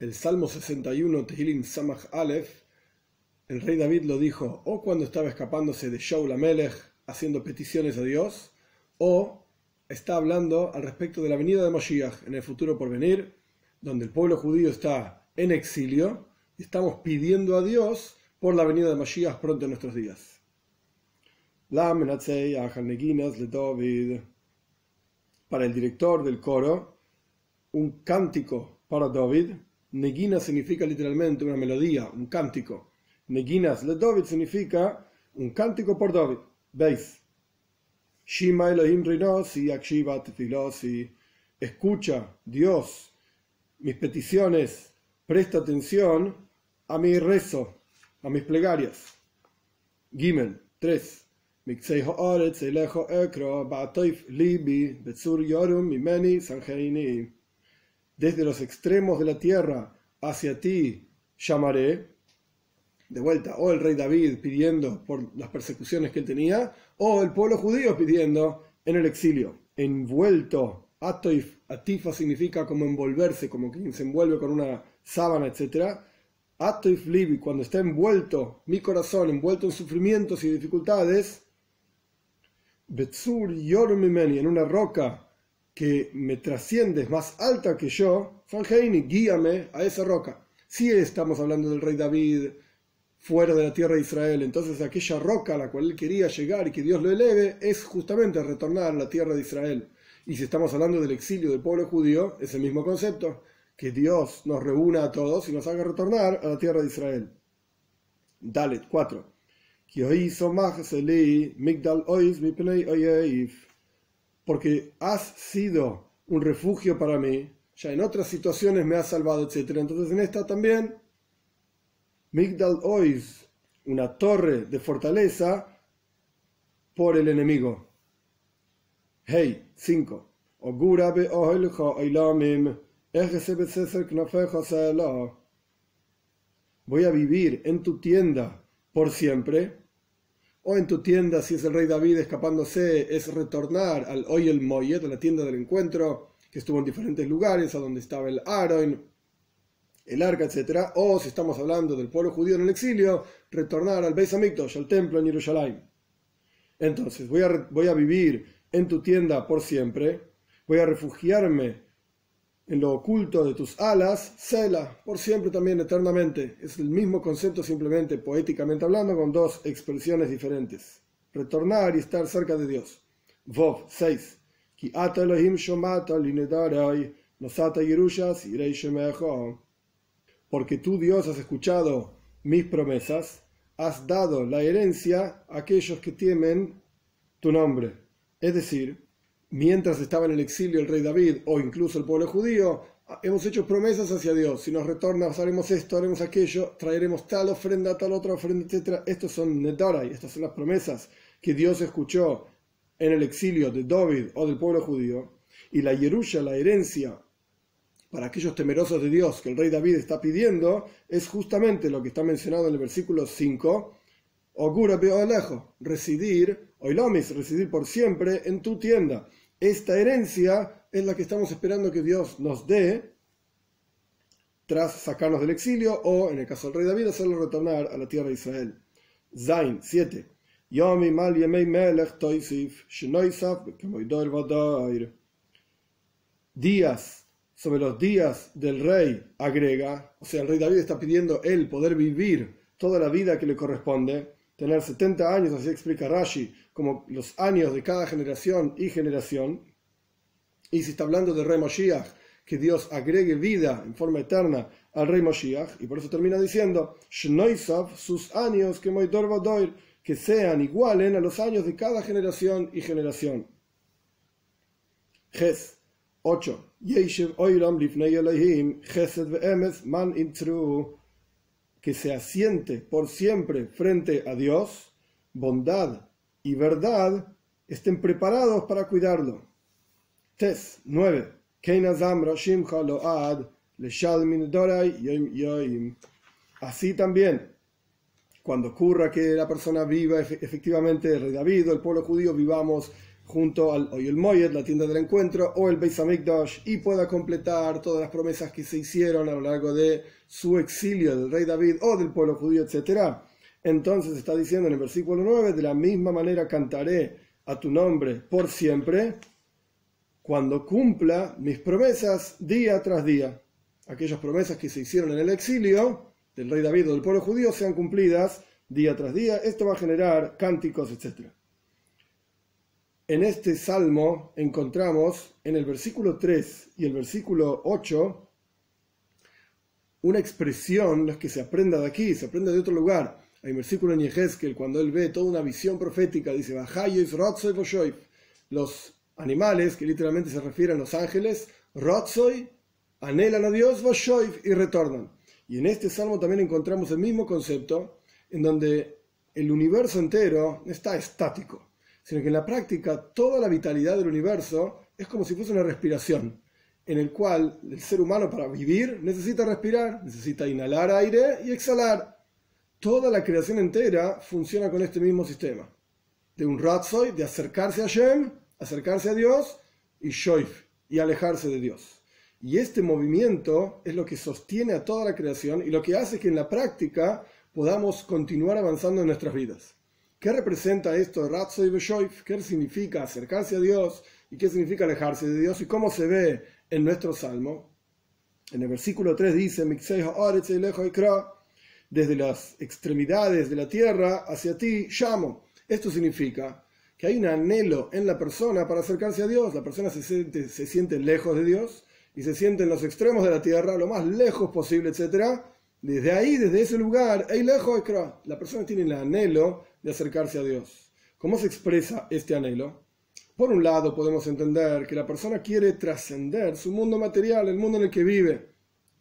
el Salmo 61, Tehillim Samach Aleph, el rey David lo dijo o cuando estaba escapándose de Shaul Amelech haciendo peticiones a Dios, o está hablando al respecto de la venida de Moshiach en el futuro por venir, donde el pueblo judío está en exilio y estamos pidiendo a Dios por la venida de Moshiach pronto en nuestros días. Para el director del coro, un cántico para David Negina significa literalmente una melodía, un cántico. Neginas le David significa un cántico por David. ¿Veis? Shima Elohim Rinosi, Akshiva Tefilosi. Escucha, Dios, mis peticiones, presta atención a mi rezo, a mis plegarias. Gimel 3. libi, yorum, mimeni, sanjeini desde los extremos de la tierra hacia ti llamaré. De vuelta, o el rey David pidiendo por las persecuciones que él tenía, o el pueblo judío pidiendo en el exilio. Envuelto, atoif, atifa significa como envolverse, como quien se envuelve con una sábana, etc. Atoif libi, cuando está envuelto mi corazón, envuelto en sufrimientos y dificultades, Betsur yormimeni, en una roca que me trasciendes más alta que yo, Fanheini, guíame a esa roca. Si estamos hablando del rey David fuera de la tierra de Israel, entonces aquella roca a la cual él quería llegar y que Dios lo eleve es justamente retornar a la tierra de Israel. Y si estamos hablando del exilio del pueblo judío, es el mismo concepto, que Dios nos reúna a todos y nos haga retornar a la tierra de Israel. Dalet 4 porque has sido un refugio para mí, ya en otras situaciones me has salvado, etc. Entonces en esta también, Migdal Ois, una torre de fortaleza por el enemigo. Hey, 5. Voy a vivir en tu tienda por siempre o en tu tienda, si es el rey David escapándose, es retornar al hoy el Moyet, a la tienda del encuentro, que estuvo en diferentes lugares, a donde estaba el Aaron, el arca, etc. O si estamos hablando del pueblo judío en el exilio, retornar al Beis Hamikdash, al templo en Jerusalén. Entonces, voy a, voy a vivir en tu tienda por siempre, voy a refugiarme en lo oculto de tus alas, cela, por siempre también eternamente. Es el mismo concepto simplemente poéticamente hablando con dos expresiones diferentes. Retornar y estar cerca de Dios. Vov 6. Porque tú Dios has escuchado mis promesas, has dado la herencia a aquellos que temen tu nombre. Es decir, mientras estaba en el exilio el rey David o incluso el pueblo judío, hemos hecho promesas hacia Dios. Si nos retorna, haremos esto, haremos aquello, traeremos tal ofrenda, tal otra ofrenda, etc. Estos son Nedarai, estas son las promesas que Dios escuchó en el exilio de David o del pueblo judío. Y la Yerusha, la herencia para aquellos temerosos de Dios que el rey David está pidiendo, es justamente lo que está mencionado en el versículo 5. Ogura lejos residir, oilomis, residir por siempre en tu tienda. Esta herencia es la que estamos esperando que Dios nos dé tras sacarnos del exilio o, en el caso del rey David, hacerlo retornar a la tierra de Israel. Zain 7. Días sobre los días del rey agrega, o sea, el rey David está pidiendo él poder vivir toda la vida que le corresponde, tener 70 años, así explica Rashi, como los años de cada generación y generación. Y si está hablando del rey Moshiach, que Dios agregue vida en forma eterna al rey Moshiach, y por eso termina diciendo, sus años que que sean iguales a los años de cada generación y generación. Ges 8. man que se asiente por siempre frente a Dios, bondad y verdad, estén preparados para cuidarlo. Tes 9. Así también, cuando ocurra que la persona viva efectivamente, el rey David o el pueblo judío vivamos junto al el Moyed, la tienda del encuentro, o el Beis y pueda completar todas las promesas que se hicieron a lo largo de su exilio del rey David o del pueblo judío, etc. Entonces está diciendo en el versículo 9, de la misma manera cantaré a tu nombre por siempre, cuando cumpla mis promesas día tras día. Aquellas promesas que se hicieron en el exilio del rey David o del pueblo judío sean cumplidas día tras día. Esto va a generar cánticos, etc. En este salmo encontramos en el versículo 3 y el versículo 8 una expresión, no es que se aprenda de aquí, se aprenda de otro lugar. Hay un versículo en Yehezkel, cuando él ve toda una visión profética, dice, los animales, que literalmente se refieren a los ángeles, Rotzoy, anhelan a Dios, y retornan. Y en este salmo también encontramos el mismo concepto, en donde el universo entero está estático, sino que en la práctica toda la vitalidad del universo es como si fuese una respiración en el cual el ser humano para vivir necesita respirar, necesita inhalar aire y exhalar. Toda la creación entera funciona con este mismo sistema. De un ratzoy, de acercarse a Shem, acercarse a Dios, y shoif, y alejarse de Dios. Y este movimiento es lo que sostiene a toda la creación y lo que hace que en la práctica podamos continuar avanzando en nuestras vidas. ¿Qué representa esto de y ¿Qué significa acercarse a Dios? ¿Y qué significa alejarse de Dios? ¿Y cómo se ve en nuestro salmo. En el versículo 3 dice, desde las extremidades de la tierra hacia ti llamo. Esto significa que hay un anhelo en la persona para acercarse a Dios. La persona se siente, se siente lejos de Dios y se siente en los extremos de la tierra, lo más lejos posible, etc. Desde ahí, desde ese lugar, lejos la persona tiene el anhelo de acercarse a Dios. ¿Cómo se expresa este anhelo? Por un lado, podemos entender que la persona quiere trascender su mundo material, el mundo en el que vive,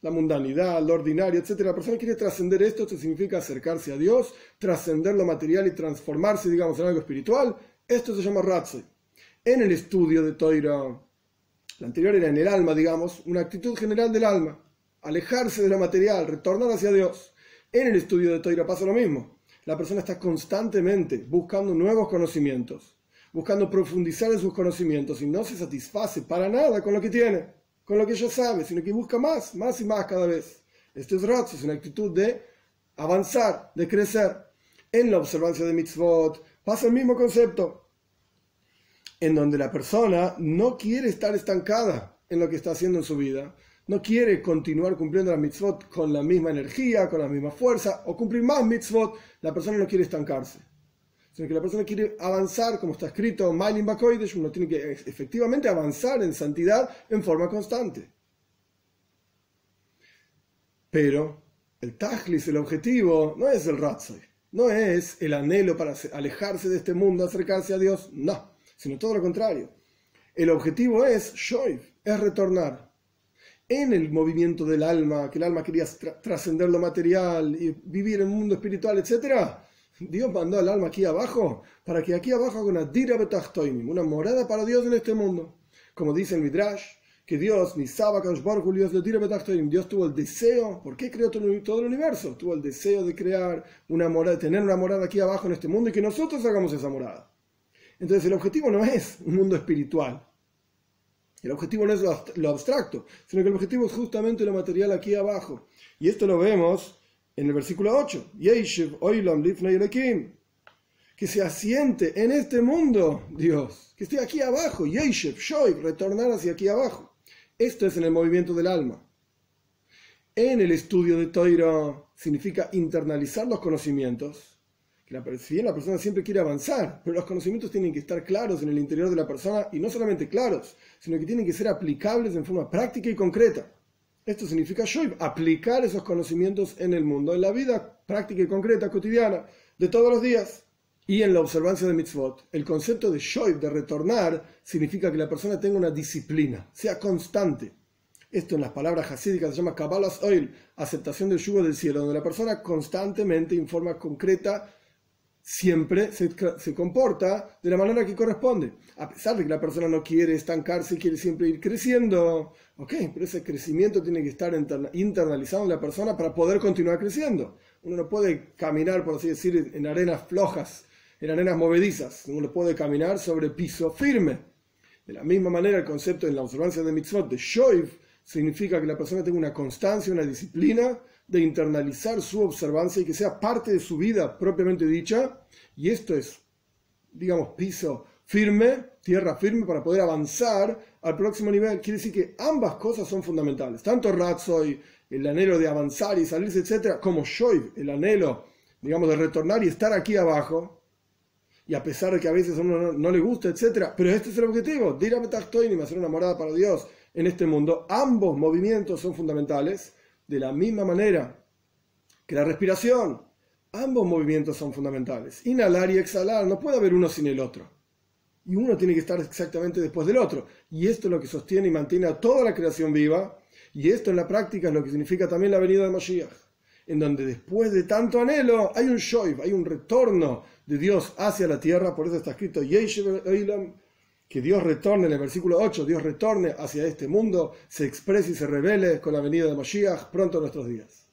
la mundanidad, lo ordinario, etc. La persona quiere trascender esto, esto significa acercarse a Dios, trascender lo material y transformarse, digamos, en algo espiritual. Esto se llama Ratze. En el estudio de Toira, la anterior era en el alma, digamos, una actitud general del alma, alejarse de lo material, retornar hacia Dios. En el estudio de Toira pasa lo mismo. La persona está constantemente buscando nuevos conocimientos buscando profundizar en sus conocimientos y no se satisface para nada con lo que tiene, con lo que ya sabe, sino que busca más, más y más cada vez. Esto es Ratz, es una actitud de avanzar, de crecer. En la observancia de mitzvot pasa el mismo concepto, en donde la persona no quiere estar estancada en lo que está haciendo en su vida, no quiere continuar cumpliendo la mitzvot con la misma energía, con la misma fuerza, o cumplir más mitzvot, la persona no quiere estancarse sino que la persona quiere avanzar, como está escrito, uno tiene que efectivamente avanzar en santidad en forma constante. Pero el tajlis, el objetivo, no es el ratzoy, no es el anhelo para alejarse de este mundo, acercarse a Dios, no, sino todo lo contrario. El objetivo es shoiv, es retornar. En el movimiento del alma, que el alma quería trascender lo material y vivir en un mundo espiritual, etc., Dios mandó al alma aquí abajo para que aquí abajo haga una dira una morada para Dios en este mundo. Como dice el Midrash, que Dios, ni Dios de dira Dios tuvo el deseo, ¿por qué creó todo el universo? Tuvo el deseo de crear una morada, tener una morada aquí abajo en este mundo y que nosotros hagamos esa morada. Entonces el objetivo no es un mundo espiritual. El objetivo no es lo abstracto, sino que el objetivo es justamente lo material aquí abajo. Y esto lo vemos en el versículo 8, que se asiente en este mundo, Dios, que esté aquí abajo, Yeshev, Shoy, retornar hacia aquí abajo. Esto es en el movimiento del alma. En el estudio de Toira significa internalizar los conocimientos. La, si bien la persona siempre quiere avanzar, pero los conocimientos tienen que estar claros en el interior de la persona y no solamente claros, sino que tienen que ser aplicables en forma práctica y concreta. Esto significa shoiv, aplicar esos conocimientos en el mundo, en la vida práctica y concreta, cotidiana, de todos los días. Y en la observancia de mitzvot, el concepto de shoiv, de retornar, significa que la persona tenga una disciplina, sea constante. Esto en las palabras hasídicas se llama Kabbalas Oil, aceptación del yugo del cielo, donde la persona constantemente, en forma concreta, siempre se, se, comporta de la manera que corresponde. A pesar de que la persona no quiere estancarse quiere siempre ir creciendo, ok, pero ese crecimiento tiene que estar internalizado en la persona para poder continuar creciendo. Uno no puede caminar, por así decir, en arenas flojas eran eras movedizas, uno puede caminar sobre piso firme. De la misma manera, el concepto en la observancia de mitzvot de shoiv significa que la persona tenga una constancia, una disciplina de internalizar su observancia y que sea parte de su vida propiamente dicha. Y esto es, digamos, piso firme, tierra firme para poder avanzar al próximo nivel. Quiere decir que ambas cosas son fundamentales. Tanto Ratzoy, el anhelo de avanzar y salirse, etcétera, como Shoiv, el anhelo, digamos, de retornar y estar aquí abajo. Y a pesar de que a veces a uno no, le gusta, etcétera, pero este es el objetivo, Dirame y hacer una morada para Dios en este mundo. Ambos movimientos son fundamentales, de la misma manera que la respiración. Ambos movimientos son fundamentales. Inhalar y exhalar, no puede haber uno sin el otro y uno tiene que estar exactamente después del otro. Y esto es lo que sostiene y mantiene a toda la creación viva, y esto en la práctica es lo que significa también la venida de Mashiach, en donde después de tanto anhelo hay un shoiv, hay un retorno de Dios hacia la tierra, por eso está escrito que Dios retorne en el versículo 8, Dios retorne hacia este mundo, se exprese y se revele con la venida de Mashiach pronto en nuestros días.